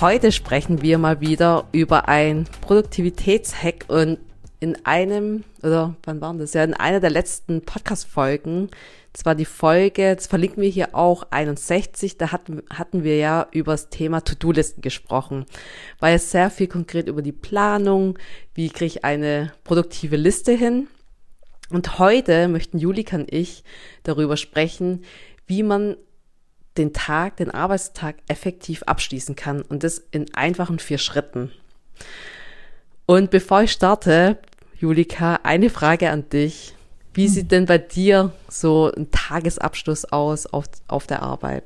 Heute sprechen wir mal wieder über ein Produktivitätshack und in einem, oder wann waren das? Ja, in einer der letzten Podcast-Folgen, zwar die Folge, das verlinken wir hier auch, 61, da hatten, hatten wir ja über das Thema To-Do-Listen gesprochen. War ja sehr viel konkret über die Planung, wie kriege ich eine produktive Liste hin. Und heute möchten Julika und ich darüber sprechen, wie man den Tag, den Arbeitstag effektiv abschließen kann und das in einfachen vier Schritten. Und bevor ich starte, Julika, eine Frage an dich. Wie sieht hm. denn bei dir so ein Tagesabschluss aus auf, auf der Arbeit?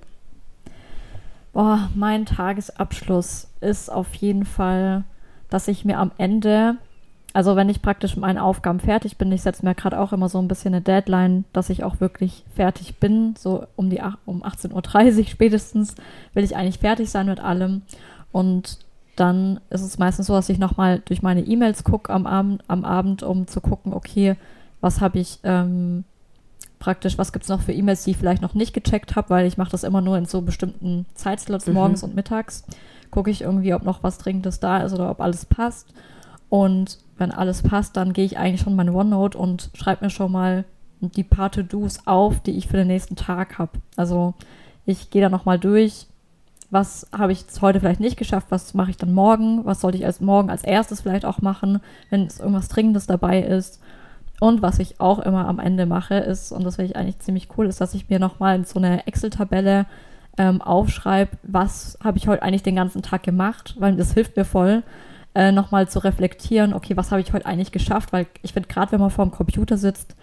Boah, mein Tagesabschluss ist auf jeden Fall, dass ich mir am Ende also wenn ich praktisch mit meinen Aufgaben fertig bin, ich setze mir gerade auch immer so ein bisschen eine Deadline, dass ich auch wirklich fertig bin, so um die um 18.30 Uhr spätestens will ich eigentlich fertig sein mit allem. Und dann ist es meistens so, dass ich nochmal durch meine E-Mails gucke am Abend, am Abend, um zu gucken, okay, was habe ich ähm, praktisch, was gibt es noch für E-Mails, die ich vielleicht noch nicht gecheckt habe, weil ich mache das immer nur in so bestimmten Zeitslots, mhm. morgens und mittags. Gucke ich irgendwie, ob noch was Dringendes da ist oder ob alles passt. Und wenn alles passt, dann gehe ich eigentlich schon meine OneNote und schreibe mir schon mal die paar To-Dos auf, die ich für den nächsten Tag habe. Also ich gehe da nochmal durch, was habe ich heute vielleicht nicht geschafft, was mache ich dann morgen, was sollte ich als morgen als erstes vielleicht auch machen, wenn es irgendwas Dringendes dabei ist. Und was ich auch immer am Ende mache, ist, und das finde ich eigentlich ziemlich cool, ist, dass ich mir nochmal so eine Excel-Tabelle ähm, aufschreibe, was habe ich heute eigentlich den ganzen Tag gemacht, weil das hilft mir voll äh, nochmal zu reflektieren, okay, was habe ich heute eigentlich geschafft? Weil ich finde, gerade wenn man vor dem Computer sitzt,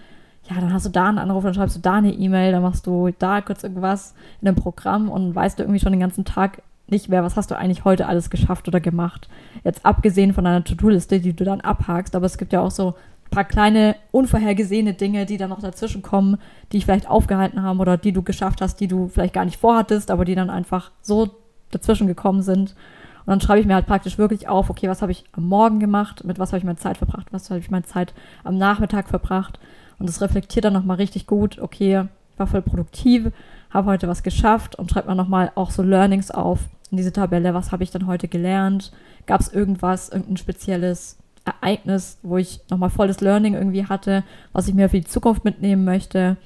ja, dann hast du da einen Anruf, dann schreibst du da eine E-Mail, dann machst du da kurz irgendwas in einem Programm und weißt du irgendwie schon den ganzen Tag nicht mehr, was hast du eigentlich heute alles geschafft oder gemacht. Jetzt abgesehen von deiner To-Do-Liste, die du dann abhakst, aber es gibt ja auch so ein paar kleine unvorhergesehene Dinge, die dann noch dazwischen kommen, die ich vielleicht aufgehalten haben oder die du geschafft hast, die du vielleicht gar nicht vorhattest, aber die dann einfach so dazwischen gekommen sind. Und dann schreibe ich mir halt praktisch wirklich auf, okay, was habe ich am Morgen gemacht, mit was habe ich meine Zeit verbracht, was habe ich meine Zeit am Nachmittag verbracht. Und das reflektiert dann nochmal richtig gut, okay, ich war voll produktiv, habe heute was geschafft und schreibt man nochmal auch so Learnings auf in diese Tabelle, was habe ich dann heute gelernt, gab es irgendwas, irgendein spezielles Ereignis, wo ich nochmal volles Learning irgendwie hatte, was ich mir für die Zukunft mitnehmen möchte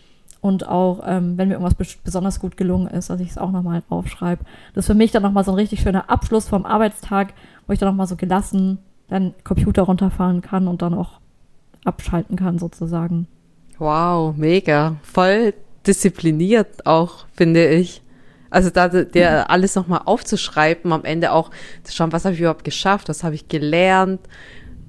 und auch, ähm, wenn mir irgendwas besonders gut gelungen ist, dass ich es auch nochmal aufschreibe. Das ist für mich dann nochmal so ein richtig schöner Abschluss vom Arbeitstag, wo ich dann nochmal so gelassen den Computer runterfahren kann und dann auch abschalten kann sozusagen. Wow, mega. Voll diszipliniert auch, finde ich. Also da dir alles nochmal aufzuschreiben, am Ende auch zu schauen, was habe ich überhaupt geschafft, was habe ich gelernt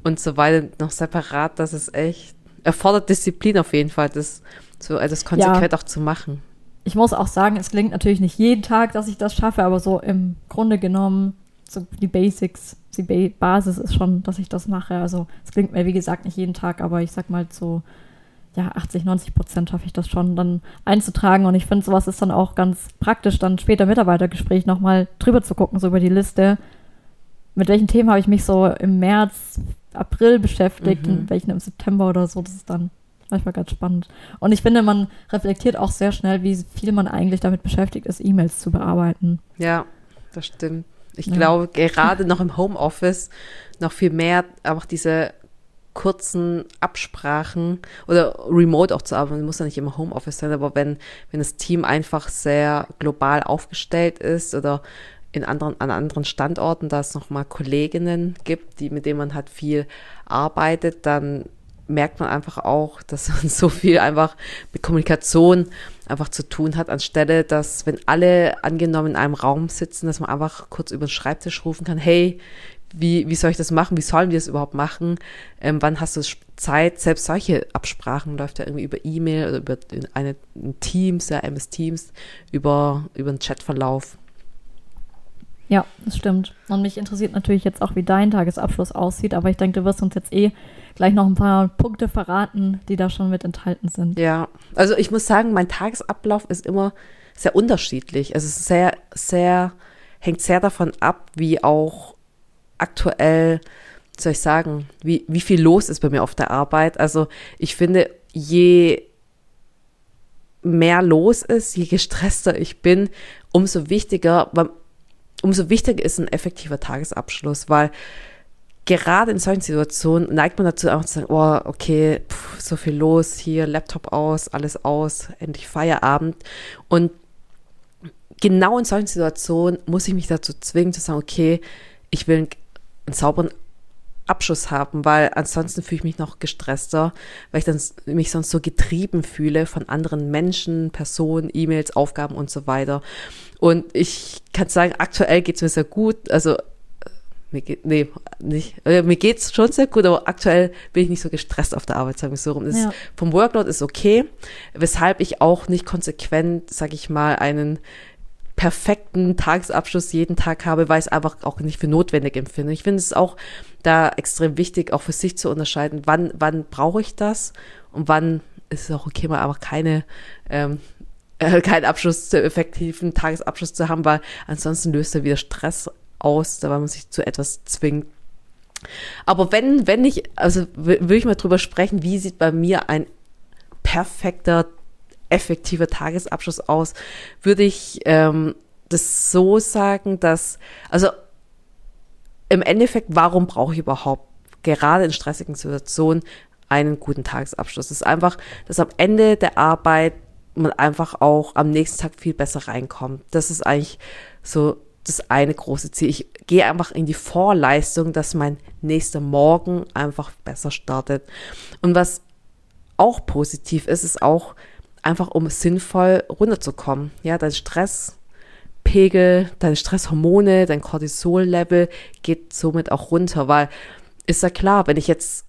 und so weiter, noch separat, das ist echt, erfordert Disziplin auf jeden Fall. Das so, also das konsequent ja. auch zu machen. Ich muss auch sagen, es klingt natürlich nicht jeden Tag, dass ich das schaffe, aber so im Grunde genommen, so die Basics, die Basis ist schon, dass ich das mache. Also es klingt mir, wie gesagt, nicht jeden Tag, aber ich sag mal so, ja, 80, 90 Prozent schaffe ich das schon dann einzutragen. Und ich finde, sowas ist dann auch ganz praktisch, dann später Mitarbeitergespräch nochmal drüber zu gucken, so über die Liste. Mit welchen Themen habe ich mich so im März, April beschäftigt mhm. und welchen im September oder so. Das ist dann manchmal ganz spannend. Und ich finde, man reflektiert auch sehr schnell, wie viel man eigentlich damit beschäftigt ist, E-Mails zu bearbeiten. Ja, das stimmt. Ich ja. glaube, gerade noch im Homeoffice noch viel mehr auch diese kurzen Absprachen oder remote auch zu arbeiten, muss ja nicht immer Homeoffice sein, aber wenn, wenn das Team einfach sehr global aufgestellt ist oder in anderen, an anderen Standorten, da es nochmal Kolleginnen gibt, die, mit denen man halt viel arbeitet, dann merkt man einfach auch, dass man so viel einfach mit Kommunikation einfach zu tun hat, anstelle, dass wenn alle angenommen in einem Raum sitzen, dass man einfach kurz über den Schreibtisch rufen kann, hey, wie, wie soll ich das machen? Wie sollen wir das überhaupt machen? Ähm, wann hast du Zeit? Selbst solche Absprachen läuft ja irgendwie über E-Mail oder über eine Teams, ja, MS Teams, über, über einen Chatverlauf. Ja, das stimmt. Und mich interessiert natürlich jetzt auch, wie dein Tagesabschluss aussieht, aber ich denke, du wirst uns jetzt eh gleich noch ein paar Punkte verraten, die da schon mit enthalten sind. Ja, also ich muss sagen, mein Tagesablauf ist immer sehr unterschiedlich. Es ist sehr, sehr, hängt sehr davon ab, wie auch aktuell, soll ich sagen, wie, wie viel los ist bei mir auf der Arbeit. Also ich finde, je mehr los ist, je gestresster ich bin, umso wichtiger, umso wichtiger ist ein effektiver Tagesabschluss, weil gerade in solchen Situationen neigt man dazu auch zu sagen, oh, okay, pff, so viel los, hier Laptop aus, alles aus, endlich Feierabend. Und genau in solchen Situationen muss ich mich dazu zwingen zu sagen, okay, ich will einen, einen sauberen Abschluss haben, weil ansonsten fühle ich mich noch gestresster, weil ich dann mich sonst so getrieben fühle von anderen Menschen, Personen, E-Mails, Aufgaben und so weiter. Und ich kann sagen, aktuell geht es mir sehr gut. Also äh, mir geht, nee, nicht, äh, mir geht's schon sehr gut, aber aktuell bin ich nicht so gestresst auf der Arbeit, sagen wir so rum. Ja. vom Workload ist okay, weshalb ich auch nicht konsequent, sag ich mal, einen perfekten Tagesabschluss jeden Tag habe, weil ich es einfach auch nicht für notwendig empfinde. Ich finde es auch da extrem wichtig, auch für sich zu unterscheiden, wann, wann brauche ich das und wann ist es auch okay, mal einfach keine, ähm, äh, keinen Abschluss zu effektiven Tagesabschluss zu haben, weil ansonsten löst er wieder Stress aus, da weil man sich zu etwas zwingt. Aber wenn, wenn ich, also will ich mal drüber sprechen, wie sieht bei mir ein perfekter effektiver Tagesabschluss aus, würde ich ähm, das so sagen, dass, also im Endeffekt, warum brauche ich überhaupt gerade in stressigen Situationen einen guten Tagesabschluss? Das ist einfach, dass am Ende der Arbeit man einfach auch am nächsten Tag viel besser reinkommt. Das ist eigentlich so das eine große Ziel. Ich gehe einfach in die Vorleistung, dass mein nächster Morgen einfach besser startet. Und was auch positiv ist, ist auch, einfach um sinnvoll runterzukommen. Ja, dein Stresspegel, deine Stresshormone, dein Cortisol-Level geht somit auch runter, weil ist ja klar, wenn ich jetzt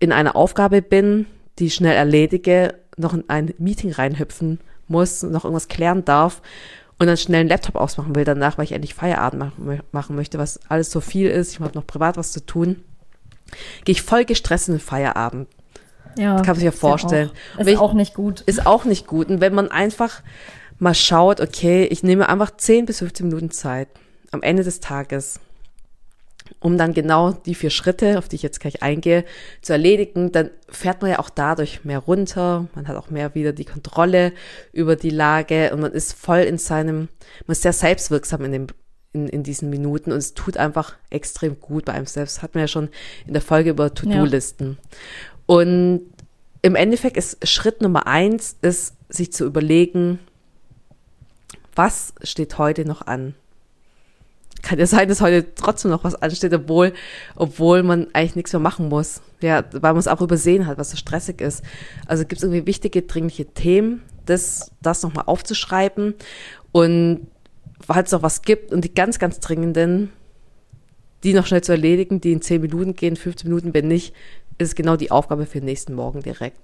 in einer Aufgabe bin, die schnell erledige, noch in ein Meeting reinhüpfen muss, noch irgendwas klären darf und dann schnell einen Laptop ausmachen will danach, weil ich endlich Feierabend machen möchte, was alles so viel ist, ich habe noch privat was zu tun, gehe ich voll gestresst in den Feierabend. Ja, kann man sich ja vorstellen. Ja auch, ist ich, auch nicht gut. Ist auch nicht gut. Und wenn man einfach mal schaut, okay, ich nehme einfach 10 bis 15 Minuten Zeit am Ende des Tages, um dann genau die vier Schritte, auf die ich jetzt gleich eingehe, zu erledigen, dann fährt man ja auch dadurch mehr runter, man hat auch mehr wieder die Kontrolle über die Lage und man ist voll in seinem, man ist sehr selbstwirksam in dem in, in diesen Minuten und es tut einfach extrem gut bei einem selbst. Das hat man ja schon in der Folge über To-Do-Listen. Ja. Und im Endeffekt ist Schritt Nummer eins, ist, sich zu überlegen, was steht heute noch an? Kann ja sein, dass heute trotzdem noch was ansteht, obwohl, obwohl man eigentlich nichts mehr machen muss. Ja, weil man es auch übersehen hat, was so stressig ist. Also gibt es irgendwie wichtige, dringliche Themen, das, das nochmal aufzuschreiben. Und falls es noch was gibt und die ganz, ganz dringenden, die noch schnell zu erledigen, die in 10 Minuten gehen, 15 Minuten, wenn nicht, ist genau die Aufgabe für den nächsten Morgen direkt.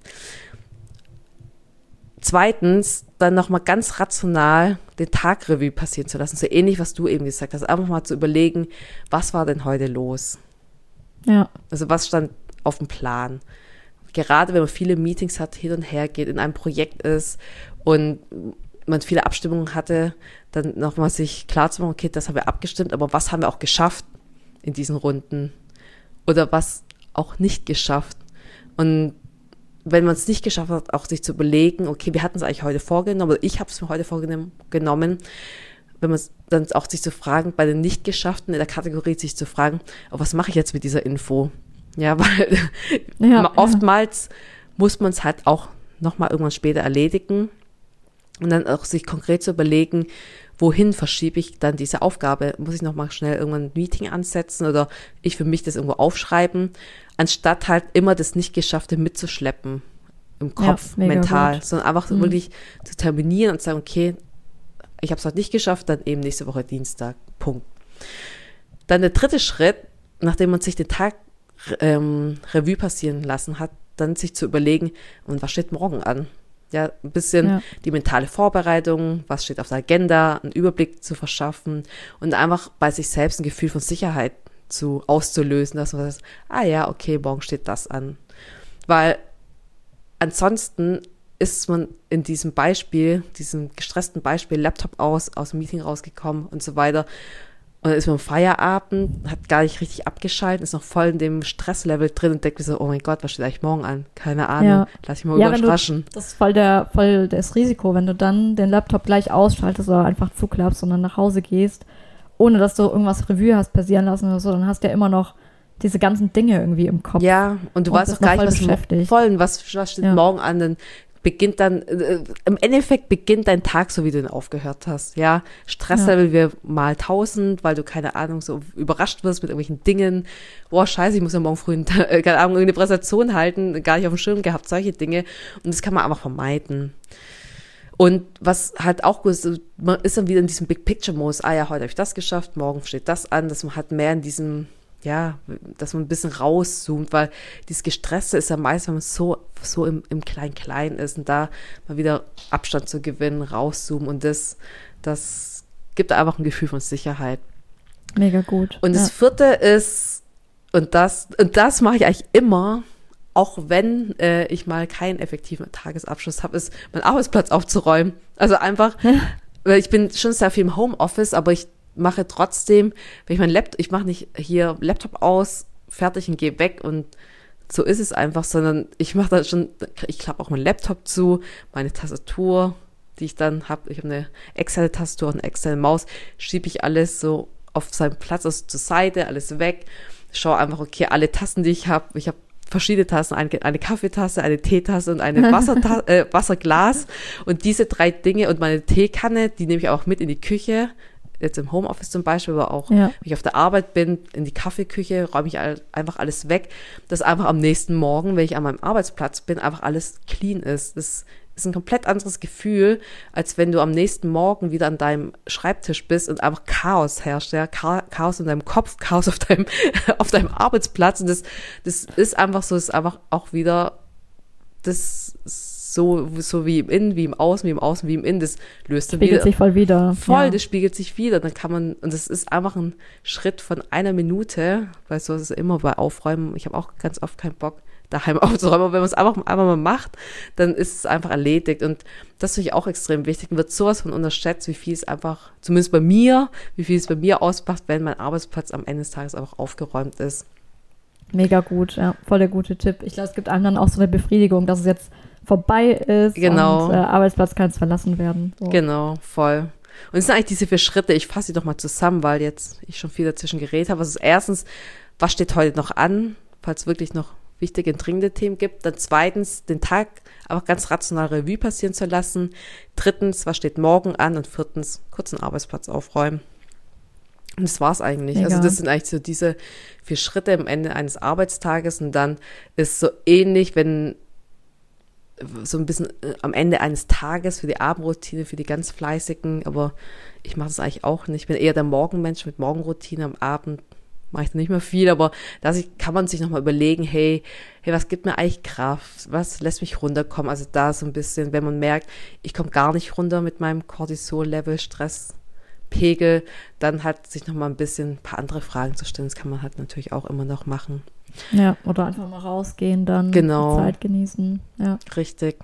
Zweitens, dann nochmal ganz rational den Tagrevue passieren zu lassen. So ähnlich, was du eben gesagt hast. Einfach mal zu überlegen, was war denn heute los? Ja. Also was stand auf dem Plan? Gerade wenn man viele Meetings hat, hin und her geht, in einem Projekt ist und man viele Abstimmungen hatte, dann nochmal sich klar zu machen, okay, das haben wir abgestimmt, aber was haben wir auch geschafft in diesen Runden? Oder was auch nicht geschafft. Und wenn man es nicht geschafft hat, auch sich zu überlegen, okay, wir hatten es eigentlich heute vorgenommen, oder ich habe es mir heute vorgenommen, wenn man dann auch sich zu fragen, bei den nicht geschafften in der Kategorie sich zu fragen, oh, was mache ich jetzt mit dieser Info? Ja, weil ja, oftmals ja. muss man es halt auch nochmal irgendwann später erledigen und dann auch sich konkret zu überlegen, wohin verschiebe ich dann diese Aufgabe? Muss ich nochmal schnell irgendwann ein Meeting ansetzen oder ich für mich das irgendwo aufschreiben, anstatt halt immer das Nicht-Geschaffte mitzuschleppen im Kopf, ja, mental, gut. sondern einfach mhm. wirklich zu terminieren und sagen, okay, ich habe es heute nicht geschafft, dann eben nächste Woche Dienstag, Punkt. Dann der dritte Schritt, nachdem man sich den Tag ähm, Revue passieren lassen hat, dann sich zu überlegen, und was steht morgen an? Ja, ein bisschen Ja. die mentale Vorbereitung, was steht auf der Agenda, einen Überblick zu verschaffen und einfach bei sich selbst ein Gefühl von Sicherheit zu auszulösen, dass man sagt, ah ja, okay, morgen steht das an. Weil ansonsten ist man in diesem Beispiel, diesem gestressten Beispiel, Laptop aus, aus dem Meeting rausgekommen und so weiter. Und dann ist man am Feierabend, hat gar nicht richtig abgeschaltet, ist noch voll in dem Stresslevel drin und denkt mir so, oh mein Gott, was steht eigentlich morgen an? Keine Ahnung, Ja. lass ich mal Ja, wenn du- überraschen. Das ist voll, der, voll das Risiko, wenn du dann den Laptop gleich ausschaltest oder einfach zuklappst und dann nach Hause gehst, ohne dass du irgendwas Revue hast passieren lassen oder so, dann hast du ja immer noch diese ganzen Dinge irgendwie im Kopf. Ja, und du Und weißt auch gar nicht, was mo- beschäftigt. voll, was, was steht Ja. morgen an, dann beginnt dann, äh, im Endeffekt beginnt dein Tag, so wie du ihn aufgehört hast, ja. Stresslevel wir mal tausend, weil du, keine Ahnung, so überrascht wirst mit irgendwelchen Dingen. Boah, scheiße, ich muss ja morgen früh, äh, keine Ahnung, irgendeine Präsentation halten, gar nicht auf dem Schirm gehabt, solche Dinge. Und das kann man einfach vermeiden. Und was halt auch gut ist, man ist dann wieder in diesem Big Picture Modus. Ah ja, heute habe ich das geschafft, morgen steht das an, dass man halt mehr in diesem, ja, dass man ein bisschen rauszoomt, weil dieses Gestresste ist ja meist, wenn man so, so im, im Klein-Klein ist und da mal wieder Abstand zu gewinnen, rauszoomen und das, das gibt einfach ein Gefühl von Sicherheit. Mega gut. Und das ja. vierte ist, und das, und das mache ich eigentlich immer, auch wenn äh, ich mal keinen effektiven Tagesabschluss habe, ist, meinen Arbeitsplatz aufzuräumen. Also einfach, weil ich bin schon sehr viel im Homeoffice, aber ich mache trotzdem, wenn ich mein Laptop, ich mache nicht hier Laptop aus, fertig und gehe weg und so ist es einfach, sondern ich mache da schon, ich klappe auch meinen Laptop zu, meine Tastatur, die ich dann habe, ich habe eine externe Tastatur und eine externe Maus, schiebe ich alles so auf seinen Platz also zur Seite, alles weg, schaue einfach, okay, alle Tassen, die ich habe, ich habe verschiedene Tassen, eine, eine Kaffeetasse, eine Teetasse und eine Wasserta äh, Wasserglas und diese drei Dinge und meine Teekanne, die nehme ich auch mit in die Küche, jetzt im Homeoffice zum Beispiel, aber auch, Ja. wenn ich auf der Arbeit bin, in die Kaffeeküche, räume ich all, einfach alles weg, dass einfach am nächsten Morgen, wenn ich an meinem Arbeitsplatz bin, einfach alles clean ist. Das ist ein komplett anderes Gefühl, als wenn du am nächsten Morgen wieder an deinem Schreibtisch bist und einfach Chaos herrscht, ja, Cha- Chaos in deinem Kopf, Chaos auf deinem, auf deinem Arbeitsplatz und das, das ist einfach so, das ist einfach auch wieder das so, so wie im Innen, wie im Außen, wie im Außen, wie im Innen, das löst dann Spiegelt wieder sich voll wieder. Voll, ja. das spiegelt sich wieder. Dann kann man, und das ist einfach ein Schritt von einer Minute, weil so ist es immer bei Aufräumen. Ich habe auch ganz oft keinen Bock, daheim aufzuräumen. Aber wenn man es einfach einmal mal macht, dann ist es einfach erledigt. Und das finde ich auch extrem wichtig. Und wird sowas von unterschätzt, wie viel es einfach, zumindest bei mir, wie viel es bei mir ausmacht, wenn mein Arbeitsplatz am Ende des Tages einfach aufgeräumt ist. Mega gut, ja. Voll der gute Tipp. Ich glaube, es gibt dann auch so eine Befriedigung, dass es jetzt vorbei ist Genau. und äh, Arbeitsplatz kann jetzt verlassen werden. So. Genau, voll. Und es sind eigentlich diese vier Schritte, ich fasse sie doch mal zusammen, weil jetzt ich schon viel dazwischen geredet habe. Also erstens, was steht heute noch an, falls es wirklich noch wichtige und dringende Themen gibt. Dann zweitens, den Tag einfach ganz rational Revue passieren zu lassen. Drittens, was steht morgen an? Und viertens, kurz einen Arbeitsplatz aufräumen. Und das war's eigentlich. Mega. Also das sind eigentlich so diese vier Schritte am Ende eines Arbeitstages und dann ist so ähnlich, wenn so ein bisschen äh, am Ende eines Tages für die Abendroutine, für die ganz fleißigen, aber ich mache das eigentlich auch nicht. Ich bin eher der Morgenmensch mit Morgenroutine. Am Abend mache ich nicht mehr viel, aber da kann man sich nochmal überlegen, hey, hey, was gibt mir eigentlich Kraft? Was lässt mich runterkommen? Also da so ein bisschen, wenn man merkt, ich komme gar nicht runter mit meinem Cortisol-Level, Stresspegel, dann halt sich nochmal ein bisschen ein paar andere Fragen zu stellen. Das kann man halt natürlich auch immer noch machen. Ja, oder einfach mal rausgehen, dann Genau. die Zeit genießen. Ja. Richtig.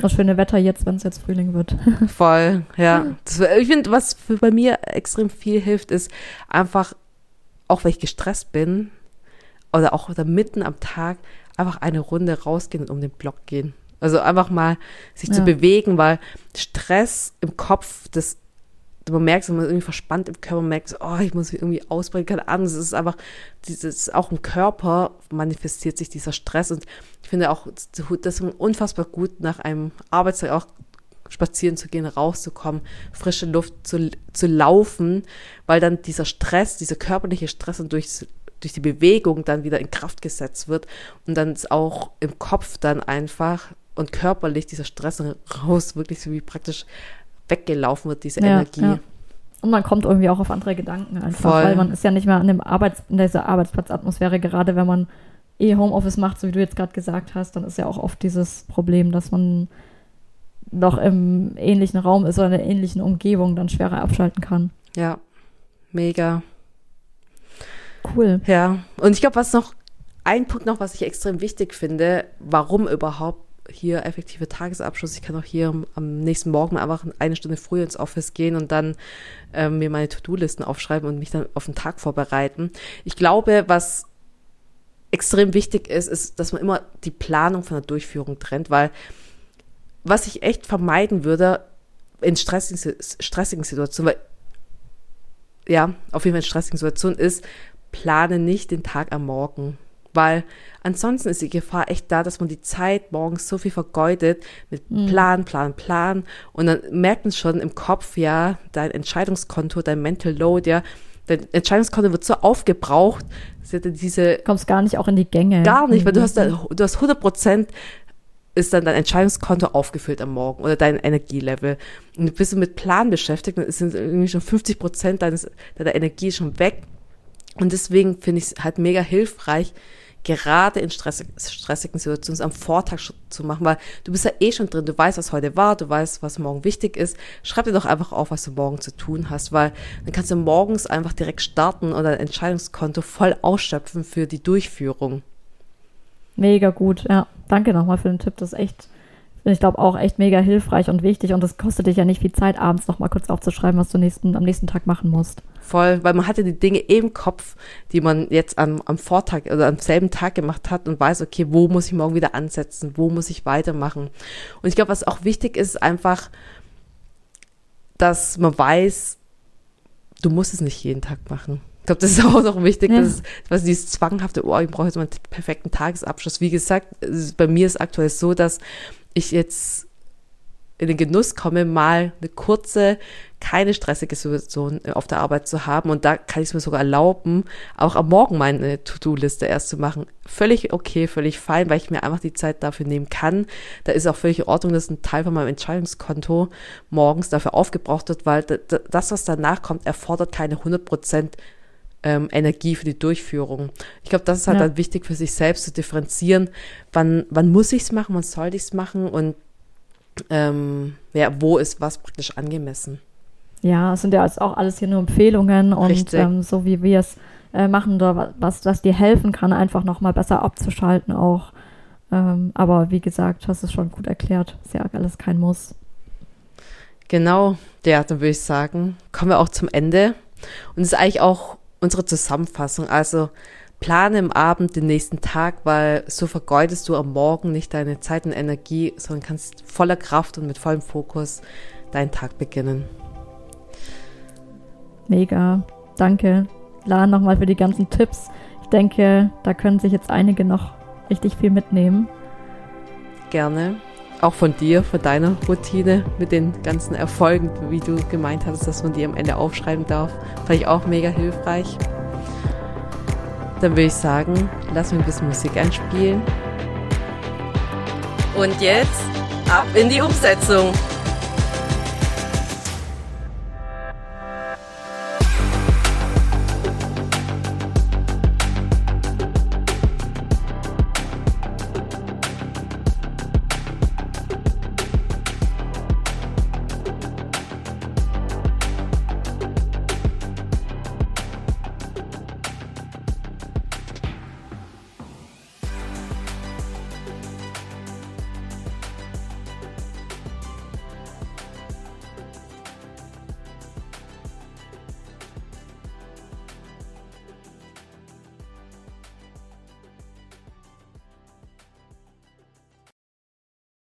Das schöne Wetter jetzt, wenn es jetzt Frühling wird. Voll, ja. Das, ich finde, was für bei mir extrem viel hilft, ist einfach, auch wenn ich gestresst bin oder auch da mitten am Tag, einfach eine Runde rausgehen und um den Block gehen. Also einfach mal sich zu Ja. bewegen, weil Stress im Kopf, das man merkt, man ist irgendwie verspannt im Körper, man merkt, oh, ich muss mich irgendwie ausbrechen, keine Ahnung, es ist einfach, dieses, auch im Körper manifestiert sich dieser Stress. Und ich finde auch, das ist unfassbar gut, nach einem Arbeitstag auch spazieren zu gehen, rauszukommen, frische Luft zu, zu laufen, weil dann dieser Stress, dieser körperliche Stress und durch, durch die Bewegung dann wieder in Kraft gesetzt wird. Und dann ist auch im Kopf dann einfach und körperlich dieser Stress raus, wirklich so wie praktisch weggelaufen wird, diese Ja, Energie. ja. Und man kommt irgendwie auch auf andere Gedanken einfach, Voll. weil man ist ja nicht mehr an dem Arbeits in dieser Arbeitsplatzatmosphäre, gerade wenn man eh Homeoffice macht, so wie du jetzt gerade gesagt hast, dann ist ja auch oft dieses Problem, dass man noch im ähnlichen Raum ist oder in der ähnlichen Umgebung, dann schwerer abschalten kann. Ja, mega. Cool. Ja, und ich glaube, was noch, ein Punkt noch, was ich extrem wichtig finde, warum überhaupt hier effektive Tagesabschluss. Ich kann auch hier am nächsten Morgen einfach eine Stunde früher ins Office gehen und dann ähm, mir meine To-Do-Listen aufschreiben und mich dann auf den Tag vorbereiten. Ich glaube, was extrem wichtig ist, ist, dass man immer die Planung von der Durchführung trennt, weil was ich echt vermeiden würde in stressigen, stressigen Situationen, weil ja, auf jeden Fall in stressigen Situationen ist, plane nicht den Tag am Morgen. Weil ansonsten ist die Gefahr echt da, dass man die Zeit morgens so viel vergeudet mit mhm. Plan, Plan, Plan. Und dann merkt man schon im Kopf, ja, dein Entscheidungskonto, dein Mental Load, ja, dein Entscheidungskonto wird so aufgebraucht, dass du diese. Kommst gar nicht auch in die Gänge. Gar nicht, mhm. weil du hast, da, du hast 100 Prozent ist dann dein Entscheidungskonto aufgefüllt am Morgen oder dein Energielevel. Und bist du mit Plan beschäftigt, dann sind irgendwie schon 50 Prozent deines, deiner Energie schon weg. Und deswegen finde ich es halt mega hilfreich, gerade in stressig, stressigen Situationen am Vortag zu machen, weil du bist ja eh schon drin, du weißt, was heute war, du weißt, was morgen wichtig ist. Schreib dir doch einfach auf, was du morgen zu tun hast, weil dann kannst du morgens einfach direkt starten und dein Entscheidungskonto voll ausschöpfen für die Durchführung. Mega gut, ja. Danke nochmal für den Tipp. Das ist echt, ich glaube, auch echt mega hilfreich und wichtig. Und das kostet dich ja nicht viel Zeit, abends nochmal kurz aufzuschreiben, was du nächsten, am nächsten Tag machen musst. Voll, weil man hatte die Dinge im Kopf, die man jetzt am, am Vortag oder am selben Tag gemacht hat und weiß, okay, wo muss ich morgen wieder ansetzen, wo muss ich weitermachen. Und ich glaube, was auch wichtig ist, einfach, dass man weiß, du musst es nicht jeden Tag machen. Ich glaube, das ist auch noch wichtig, ja. dass was dieses zwanghafte, oh, ich brauche jetzt mal einen perfekten Tagesabschluss. Wie gesagt, bei mir ist aktuell so, dass ich jetzt in den Genuss komme, mal eine kurze, keine stressige Situation auf der Arbeit zu haben. Und da kann ich es mir sogar erlauben, auch am Morgen meine To-Do-Liste erst zu machen. Völlig okay, völlig fein, weil ich mir einfach die Zeit dafür nehmen kann. Da ist auch völlig in Ordnung, dass ein Teil von meinem Entscheidungskonto morgens dafür aufgebraucht wird, weil das, was danach kommt, erfordert keine 100 Prozent ähm, Energie für die Durchführung. Ich glaube, das ist halt ja. dann wichtig für sich selbst zu differenzieren, wann, wann muss ich es machen, wann soll ich es machen und ähm, ja, wo ist was praktisch angemessen. Ja, es sind ja auch alles hier nur Empfehlungen und ähm, so wie wir es äh, machen, oder was, was dir helfen kann, einfach nochmal besser abzuschalten auch. Ähm, aber wie gesagt, hast du es schon gut erklärt. Ist ja alles kein Muss. Genau, ja, dann würde ich sagen, kommen wir auch zum Ende. Und es ist eigentlich auch unsere Zusammenfassung. Also plane im Abend den nächsten Tag, weil so vergeudest du am Morgen nicht deine Zeit und Energie, sondern kannst voller Kraft und mit vollem Fokus deinen Tag beginnen. Mega. Danke, Lan, nochmal für die ganzen Tipps. Ich denke, da können sich jetzt einige noch richtig viel mitnehmen. Gerne auch von dir, von deiner Routine mit den ganzen Erfolgen, wie du gemeint hast, dass man die am Ende aufschreiben darf. Fand ich auch mega hilfreich. Dann würde ich sagen, lass mir ein bisschen Musik einspielen. Und jetzt ab in die Umsetzung.